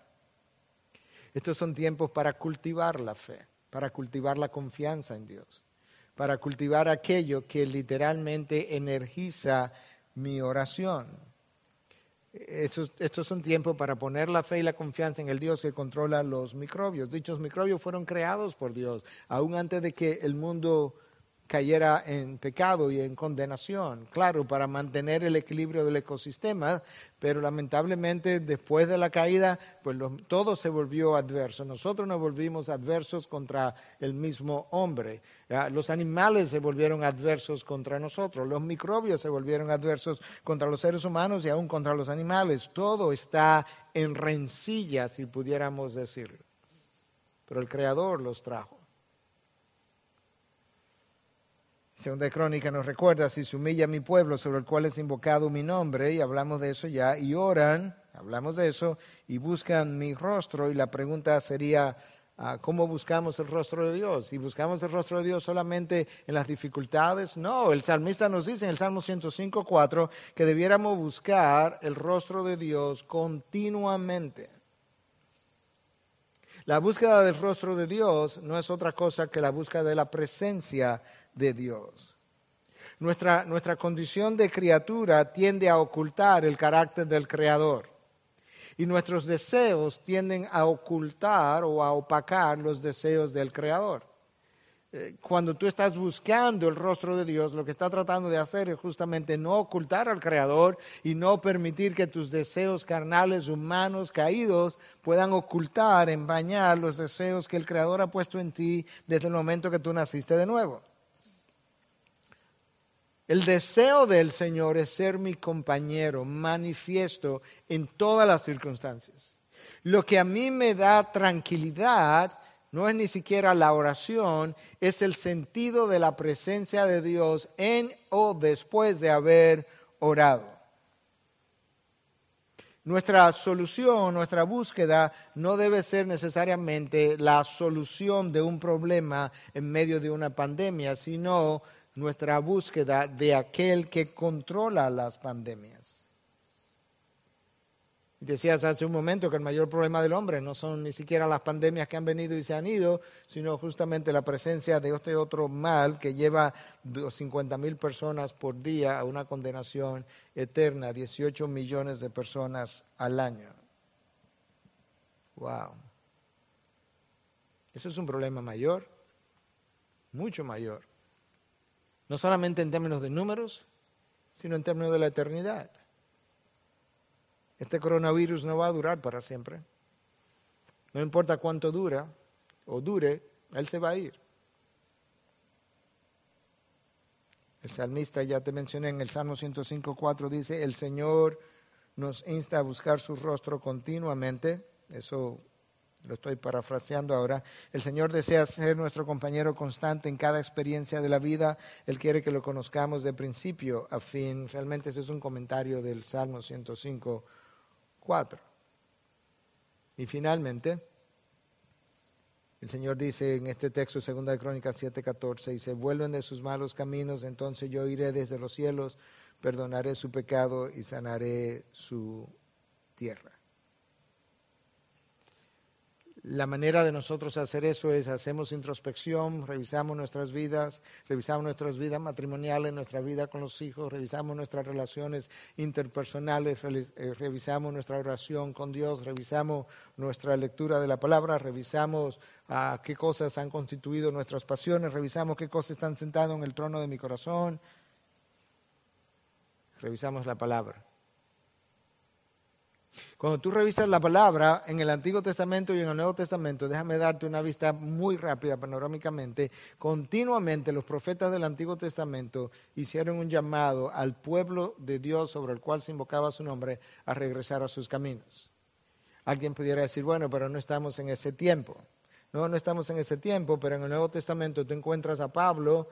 Estos son tiempos para cultivar la fe, para cultivar la confianza en Dios, para cultivar aquello que literalmente energiza mi oración. Estos, son tiempos para poner la fe y la confianza en el Dios que controla los microbios. Dichos microbios fueron creados por Dios, aún antes de que el mundo cayera en pecado y en condenación, claro, para mantener el equilibrio del ecosistema, pero lamentablemente después de la caída, pues todo se volvió adverso. Nosotros nos volvimos adversos contra el mismo hombre. Los animales se volvieron adversos contra nosotros, los microbios se volvieron adversos contra los seres humanos y aún contra los animales. Todo está en rencilla, si pudiéramos decirlo. Pero el Creador los trajo. Segunda Crónica nos recuerda, si se humilla mi pueblo sobre el cual es invocado mi nombre, y hablamos de eso ya, y oran, hablamos de eso, y buscan mi rostro, y la pregunta sería, ah, ¿cómo buscamos el rostro de Dios? ¿Y buscamos el rostro de Dios solamente en las dificultades? No, el salmista nos dice en el Salmo 105.4 que debiéramos buscar el rostro de Dios continuamente. La búsqueda del rostro de Dios no es otra cosa que la búsqueda de la presencia de Dios. Nuestra, nuestra condición de criatura tiende a ocultar el carácter del Creador. Y nuestros deseos tienden a ocultar o a opacar los deseos del Creador. Eh, cuando tú estás buscando el rostro de Dios, lo que está tratando de hacer es justamente no ocultar al Creador y no permitir que tus deseos carnales, humanos, caídos, puedan ocultar, bañar los deseos que el Creador ha puesto en ti desde el momento que tú naciste de nuevo. El deseo del Señor es ser mi compañero, manifiesto en todas las circunstancias. Lo que a mí me da tranquilidad no es ni siquiera la oración, es el sentido de la presencia de Dios en o después de haber orado. Nuestra solución, nuestra búsqueda no debe ser necesariamente la solución de un problema en medio de una pandemia, sino nuestra búsqueda de aquel que controla las pandemias. Decías hace un momento que el mayor problema del hombre no son ni siquiera las pandemias que han venido y se han ido, sino justamente la presencia de este otro mal que lleva 50 mil personas por día a una condenación eterna, 18 millones de personas al año. Wow. Eso es un problema mayor, mucho mayor. No solamente en términos de números, sino en términos de la eternidad. Este coronavirus no va a durar para siempre. No importa cuánto dura o dure, él se va a ir. El salmista, ya te mencioné en el Salmo 105.4, dice, el Señor nos insta a buscar su rostro continuamente. Eso lo estoy parafraseando ahora. El Señor desea ser nuestro compañero constante en cada experiencia de la vida. Él quiere que lo conozcamos de principio a fin. Realmente ese es un comentario del Salmo 105.4. Y finalmente, el Señor dice en este texto, 2 de Crónicas 7:14, y se vuelven de sus malos caminos, entonces yo iré desde los cielos, perdonaré su pecado y sanaré su tierra. La manera de nosotros hacer eso es hacemos introspección, revisamos nuestras vidas, revisamos nuestras vidas matrimoniales, nuestra vida con los hijos, revisamos nuestras relaciones interpersonales, eh, revisamos nuestra oración con Dios, revisamos nuestra lectura de la palabra, revisamos ah, qué cosas han constituido nuestras pasiones, revisamos qué cosas están sentadas en el trono de mi corazón, revisamos la palabra. Cuando tú revisas la palabra en el Antiguo Testamento y en el Nuevo Testamento, déjame darte una vista muy rápida panorámicamente, continuamente los profetas del Antiguo Testamento hicieron un llamado al pueblo de Dios sobre el cual se invocaba su nombre a regresar a sus caminos. Alguien pudiera decir, bueno, pero no estamos en ese tiempo. No, no estamos en ese tiempo, pero en el Nuevo Testamento tú encuentras a Pablo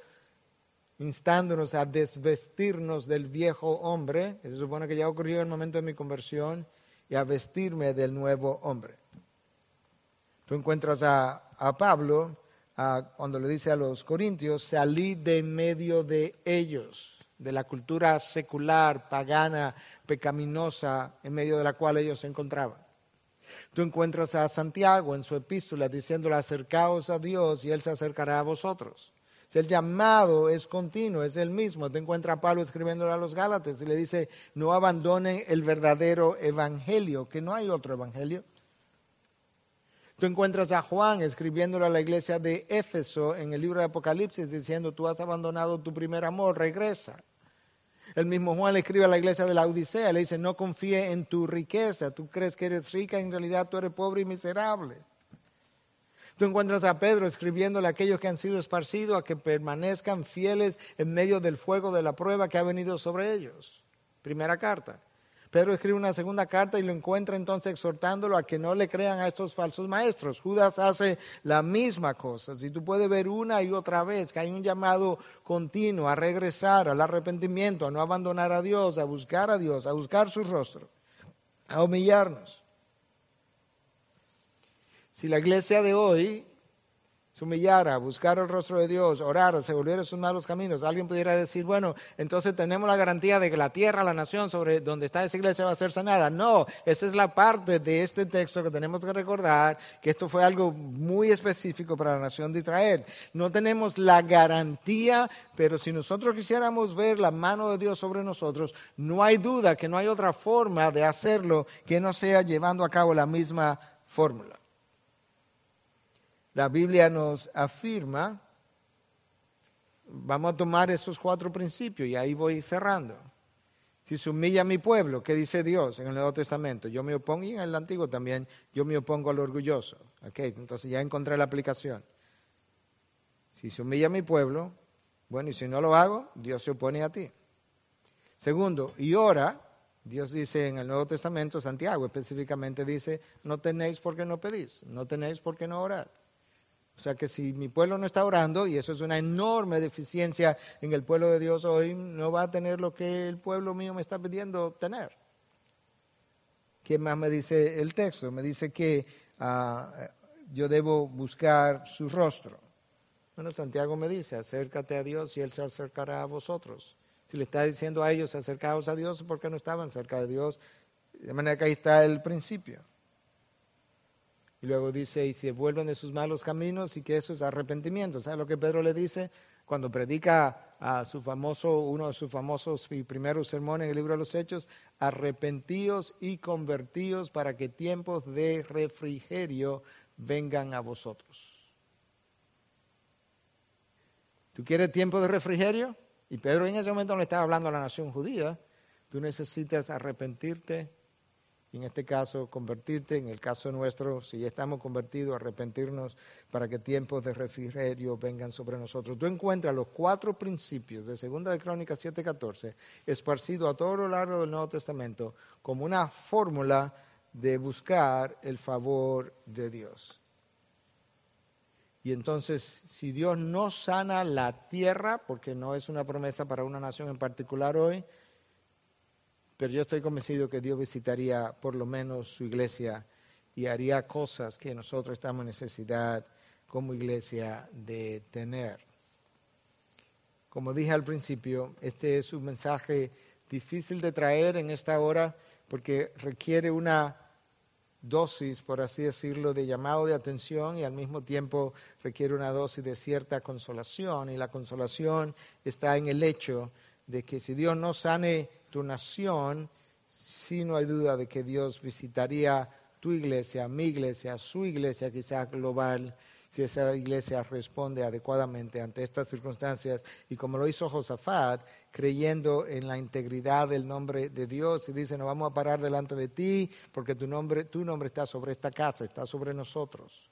instándonos a desvestirnos del viejo hombre, se supone que ya ocurrió en el momento de mi conversión, y a vestirme del nuevo hombre. Tú encuentras a, Pablo cuando le dice a los corintios, salí de en medio de ellos, de la cultura secular, pagana, pecaminosa, en medio de la cual ellos se encontraban. Tú encuentras a Santiago en su epístola diciéndole, acercaos a Dios y Él se acercará a vosotros. El llamado es continuo, es el mismo. Te encuentra a Pablo escribiéndole a los Gálatas y le dice, no abandonen el verdadero evangelio, que no hay otro evangelio. Tú encuentras a Juan escribiéndole a la iglesia de Éfeso en el libro de Apocalipsis diciendo, tú has abandonado tu primer amor, regresa. El mismo Juan le escribe a la iglesia de la Odisea, le dice, no confíe en tu riqueza, tú crees que eres rica, en realidad tú eres pobre y miserable. Tú encuentras a Pedro escribiéndole a aquellos que han sido esparcidos a que permanezcan fieles en medio del fuego de la prueba que ha venido sobre ellos. Primera carta. Pedro escribe una segunda carta y lo encuentra entonces exhortándolo a que no le crean a estos falsos maestros. Judas hace la misma cosa. Si tú puedes ver una y otra vez que hay un llamado continuo a regresar al arrepentimiento, a no abandonar a Dios, a buscar a Dios, a buscar su rostro, a humillarnos. Si la iglesia de hoy se humillara, buscara el rostro de Dios, orara, se volviera a sus malos caminos, alguien pudiera decir, bueno, entonces tenemos la garantía de que la tierra, la nación sobre donde está esa iglesia va a ser sanada. No, esa es la parte de este texto que tenemos que recordar, que esto fue algo muy específico para la nación de Israel. No tenemos la garantía, pero si nosotros quisiéramos ver la mano de Dios sobre nosotros, no hay duda que no hay otra forma de hacerlo que no sea llevando a cabo la misma fórmula. La Biblia nos afirma, vamos a tomar esos cuatro principios y ahí voy cerrando. Si se humilla mi pueblo, ¿qué dice Dios en el Nuevo Testamento? Yo me opongo, y en el Antiguo también, yo me opongo al orgulloso. Okay, entonces ya encontré la aplicación. Si se humilla mi pueblo, bueno, y si no lo hago, Dios se opone a ti. Segundo, y ora, Dios dice en el Nuevo Testamento, Santiago específicamente dice, no tenéis porque no pedís, no tenéis porque no orad. O sea que si mi pueblo no está orando, y eso es una enorme deficiencia en el pueblo de Dios hoy, no va a tener lo que el pueblo mío me está pidiendo tener. ¿Qué más me dice el texto? Me dice que ah, yo debo buscar su rostro. Bueno, Santiago me dice, acércate a Dios y Él se acercará a vosotros. Si le está diciendo a ellos, acercaos a Dios, ¿por qué no estaban cerca de Dios? De manera que ahí está el principio. Y luego dice, y se vuelven de sus malos caminos y que eso es arrepentimiento. ¿Sabes lo que Pedro le dice? cuando predica a su famoso, uno de sus famosos y primeros sermones en el libro de los Hechos, arrepentíos y convertíos para que tiempos de refrigerio vengan a vosotros. ¿Tú quieres tiempo de refrigerio? Y Pedro en ese momento no le estaba hablando a la nación judía. Tú necesitas arrepentirte y en este caso convertirte, en el caso nuestro, si ya estamos convertidos, arrepentirnos para que tiempos de refrigerio vengan sobre nosotros. Tú encuentras los cuatro principios de Segunda de Crónicas 7:14 esparcidos a todo lo largo del Nuevo Testamento como una fórmula de buscar el favor de Dios. Y entonces, si Dios no sana la tierra, porque no es una promesa para una nación en particular hoy, pero yo estoy convencido que Dios visitaría por lo menos su iglesia y haría cosas que nosotros estamos en necesidad como iglesia de tener. Como dije al principio, este es un mensaje difícil de traer en esta hora porque requiere una dosis, por así decirlo, de llamado de atención y al mismo tiempo requiere una dosis de cierta consolación. Y la consolación está en el hecho de que si Dios no sane tu nación, sí no hay duda de que Dios visitaría tu iglesia, mi iglesia, su iglesia quizá global, si esa iglesia responde adecuadamente ante estas circunstancias. Y como lo hizo Josafat, creyendo en la integridad del nombre de Dios y dice, no vamos a parar delante de ti porque tu nombre, tu nombre está sobre esta casa, está sobre nosotros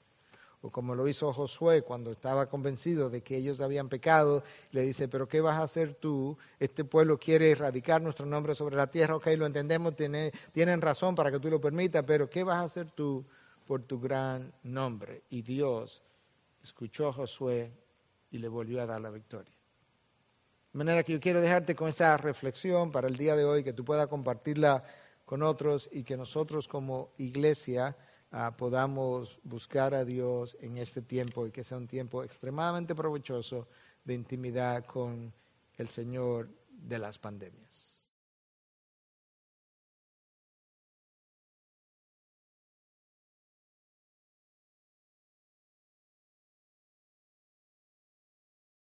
o como lo hizo Josué cuando estaba convencido de que ellos habían pecado, le dice, pero ¿qué vas a hacer tú? Este pueblo quiere erradicar nuestro nombre sobre la tierra, ok, lo entendemos, tienen razón para que tú lo permitas, pero ¿qué vas a hacer tú por tu gran nombre? Y Dios escuchó a Josué y le volvió a dar la victoria. De manera que yo quiero dejarte con esa reflexión para el día de hoy, que tú puedas compartirla con otros y que nosotros como iglesia Ah, podamos buscar a Dios en este tiempo y que sea un tiempo extremadamente provechoso de intimidad con el Señor de las pandemias.